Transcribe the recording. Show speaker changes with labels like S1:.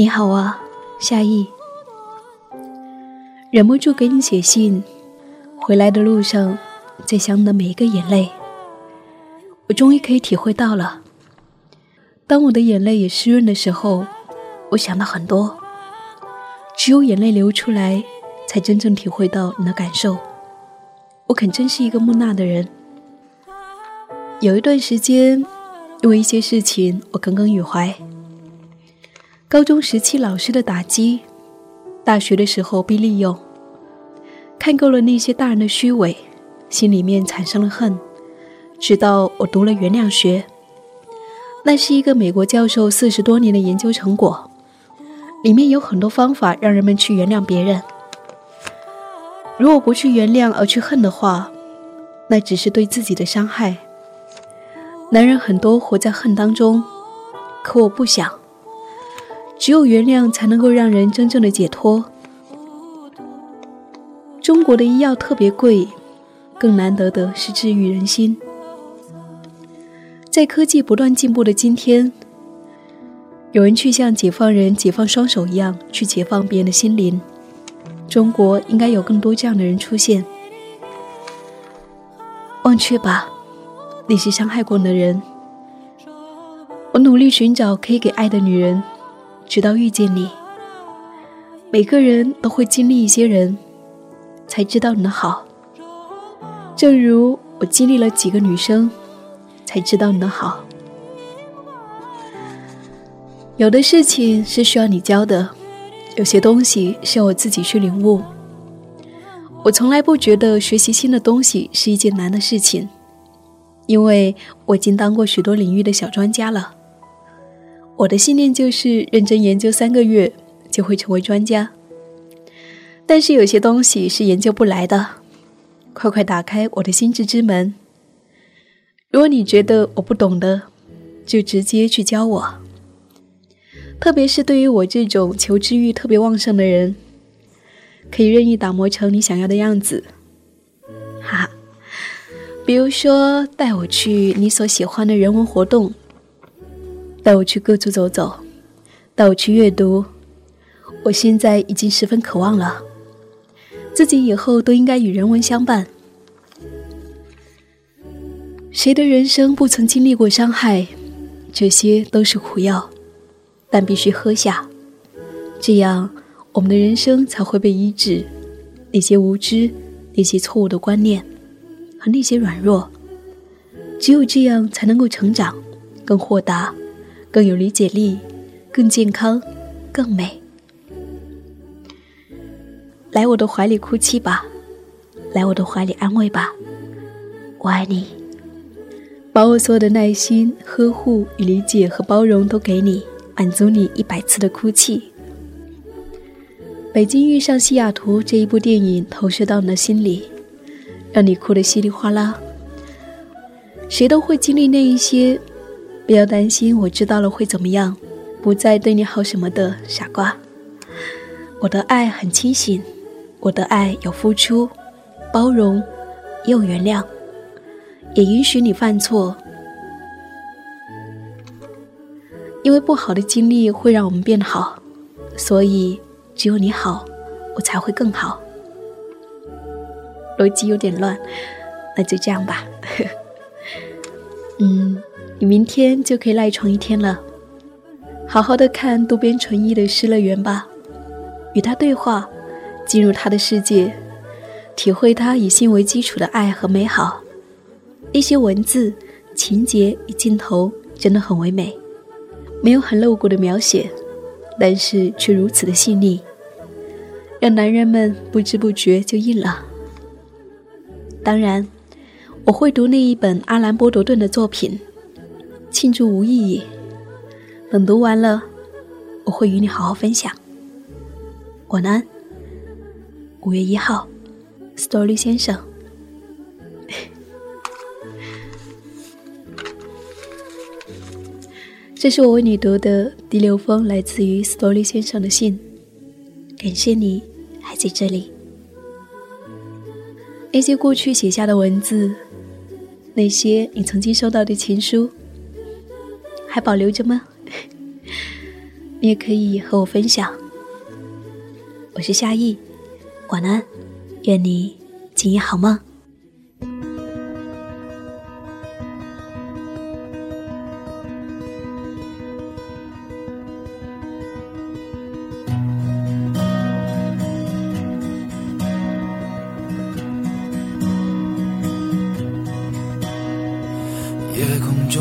S1: 你好啊，夏意。忍不住给你写信，回来的路上，在想你的每一个眼泪。我终于可以体会到了，当我的眼泪也湿润的时候，我想到很多。只有眼泪流出来，才真正体会到你的感受。我肯真是一个木讷的人。有一段时间，因为一些事情，我耿耿于怀。高中时期老师的打击。大学的时候被利用，看够了那些大人的虚伪，心里面产生了恨。直到我读了原谅学，那是一个美国教授四十多年的研究成果，里面有很多方法让人们去原谅别人。如果不去原谅而去恨的话，那只是对自己的伤害。男人很多活在恨当中，可我不想。只有原谅才能够让人真正的解脱。中国的医药特别贵，更难得的是治愈人心。在科技不断进步的今天，有人去像解放人解放双手一样去解放别人的心灵。中国应该有更多这样的人出现。忘却吧，那些伤害过你的人。我努力寻找可以给爱的女人。直到遇见你，每个人都会经历一些人，才知道你的好。正如我经历了几个女生，才知道你的好。有的事情是需要你教的，有些东西是要我自己去领悟。我从来不觉得学习新的东西是一件难的事情，因为我已经当过许多领域的小专家了。我的信念就是认真研究三个月就会成为专家，但是有些东西是研究不来的。快快打开我的心智之门。如果你觉得我不懂的，就直接去教我。特别是对于我这种求知欲特别旺盛的人，可以任意打磨成你想要的样子。哈哈，比如说带我去你所喜欢的人文活动。带我去各处走走，带我去阅读。我现在已经十分渴望了，自己以后都应该与人文相伴。谁的人生不曾经历过伤害？这些都是苦药，但必须喝下，这样我们的人生才会被医治。那些无知、那些错误的观念和那些软弱，只有这样才能够成长，更豁达。更有理解力，更健康，更美。来我的怀里哭泣吧，来我的怀里安慰吧。我爱你，把我所有的耐心、呵护与理解和包容都给你，满足你一百次的哭泣。北京遇上西雅图这一部电影投射到你的心里，让你哭得稀里哗啦。谁都会经历那一些。不要担心，我知道了会怎么样，不再对你好什么的傻瓜。我的爱很清醒，我的爱有付出、包容，也有原谅，也允许你犯错。因为不好的经历会让我们变好，所以只有你好，我才会更好。逻辑有点乱，那就这样吧。嗯。你明天就可以赖床一天了，好好的看渡边淳一的《失乐园》吧，与他对话，进入他的世界，体会他以心为基础的爱和美好。那些文字、情节与镜头真的很唯美，没有很露骨的描写，但是却如此的细腻，让男人们不知不觉就硬了。当然，我会读那一本阿兰·波罗顿的作品。庆祝无意义。等读完了，我会与你好好分享。晚安。五月一号，Story 先生。这是我为你读的第六封来自于 Story 先生的信。感谢你还在这里。那些过去写下的文字，那些你曾经收到的情书。还保留着吗？你也可以和我分享。我是夏意，晚安，愿你今夜好梦。